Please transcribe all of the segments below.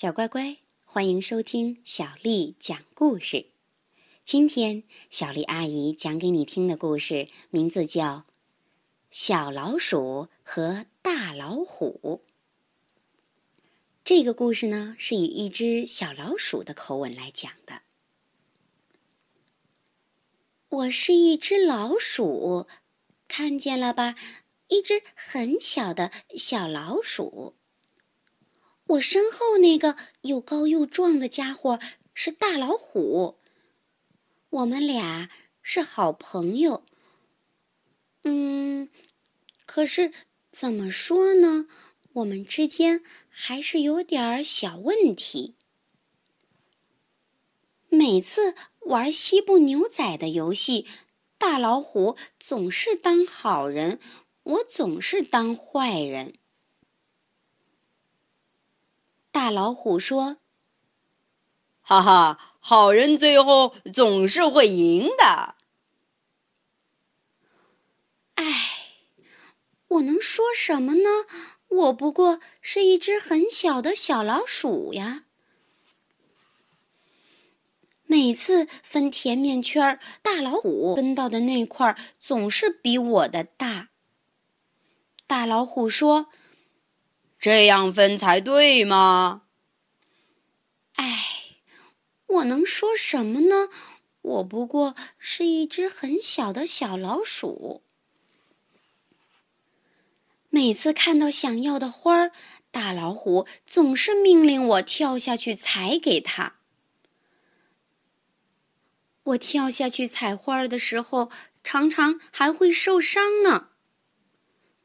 小乖乖，欢迎收听小丽讲故事。今天，小丽阿姨讲给你听的故事名字叫《小老鼠和大老虎》。这个故事呢，是以一只小老鼠的口吻来讲的。我是一只老鼠，看见了吧？一只很小的小老鼠。我身后那个又高又壮的家伙是大老虎。我们俩是好朋友。嗯，可是怎么说呢？我们之间还是有点小问题。每次玩西部牛仔的游戏，大老虎总是当好人，我总是当坏人。大老虎说：“哈哈，好人最后总是会赢的。”哎，我能说什么呢？我不过是一只很小的小老鼠呀。每次分甜面圈，大老虎分到的那块总是比我的大。大老虎说。这样分才对吗？哎，我能说什么呢？我不过是一只很小的小老鼠。每次看到想要的花儿，大老虎总是命令我跳下去采给他。我跳下去采花儿的时候，常常还会受伤呢。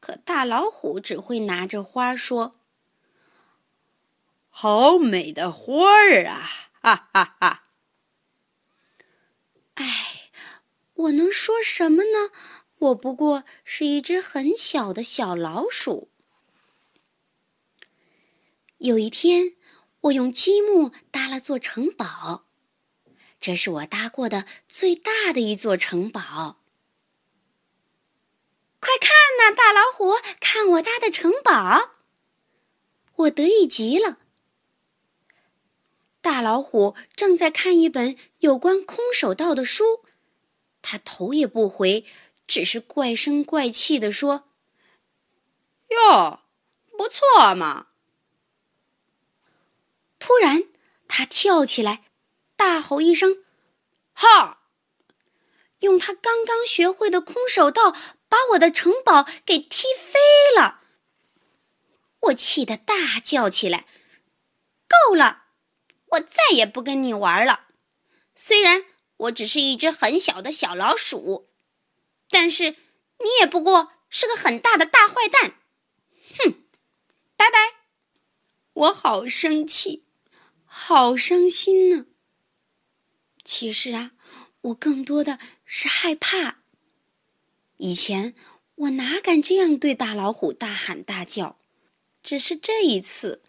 可大老虎只会拿着花说：“好美的花儿啊！”哈哈哈。哎，我能说什么呢？我不过是一只很小的小老鼠。有一天，我用积木搭了座城堡，这是我搭过的最大的一座城堡。那，大老虎，看我搭的城堡！我得意极了。大老虎正在看一本有关空手道的书，他头也不回，只是怪声怪气地说：“哟，不错嘛！”突然，他跳起来，大吼一声：“哈！”用他刚刚学会的空手道。把我的城堡给踢飞了，我气得大叫起来：“够了！我再也不跟你玩了。虽然我只是一只很小的小老鼠，但是你也不过是个很大的大坏蛋。哼，拜拜！我好生气，好伤心呢。其实啊，我更多的是害怕。”以前我哪敢这样对大老虎大喊大叫，只是这一次，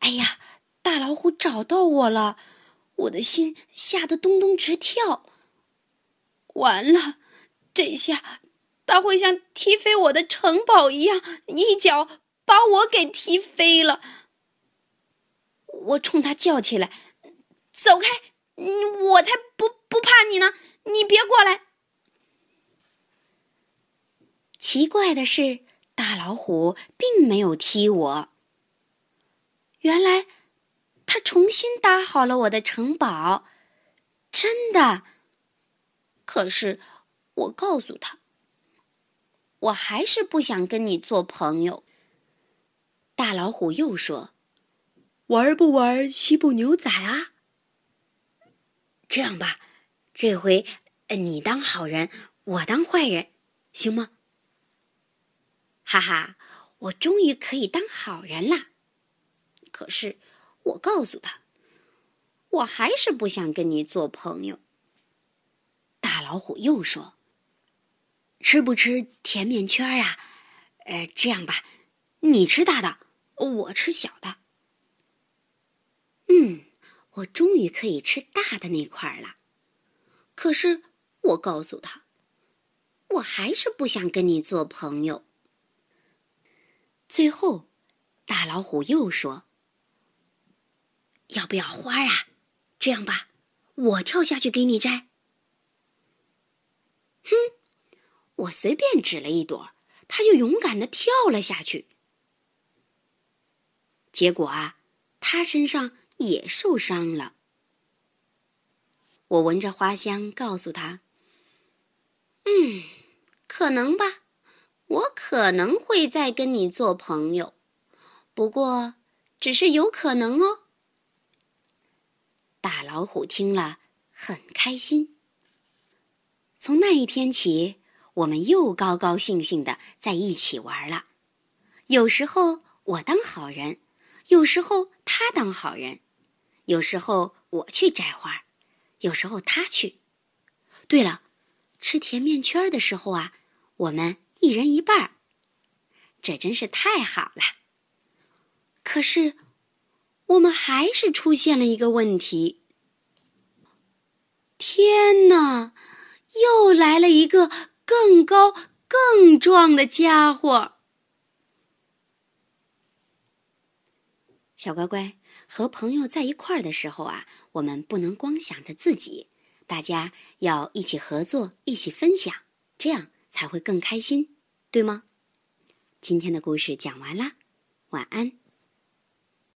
哎呀，大老虎找到我了，我的心吓得咚咚直跳。完了，这下他会像踢飞我的城堡一样，一脚把我给踢飞了。我冲他叫起来：“走开！我才不不怕你呢！你别过来！”奇怪的是，大老虎并没有踢我。原来，他重新搭好了我的城堡，真的。可是，我告诉他，我还是不想跟你做朋友。大老虎又说：“玩不玩西部牛仔啊？”这样吧，这回你当好人，我当坏人，行吗？哈哈，我终于可以当好人啦！可是，我告诉他，我还是不想跟你做朋友。大老虎又说：“吃不吃甜面圈啊？呃，这样吧，你吃大的，我吃小的。嗯，我终于可以吃大的那块了。可是，我告诉他，我还是不想跟你做朋友。”最后，大老虎又说：“要不要花啊？这样吧，我跳下去给你摘。”哼，我随便指了一朵，他就勇敢的跳了下去。结果啊，他身上也受伤了。我闻着花香，告诉他：“嗯，可能吧，我可能会再跟你做朋友，不过只是有可能哦。”大老虎听了很开心。从那一天起，我们又高高兴兴的在一起玩了。有时候我当好人，有时候他当好人，有时候我去摘花。有时候他去。对了，吃甜面圈的时候啊，我们一人一半，这真是太好了。可是，我们还是出现了一个问题。天哪，又来了一个更高、更壮的家伙！小乖乖。和朋友在一块儿的时候啊，我们不能光想着自己，大家要一起合作，一起分享，这样才会更开心，对吗？今天的故事讲完啦，晚安。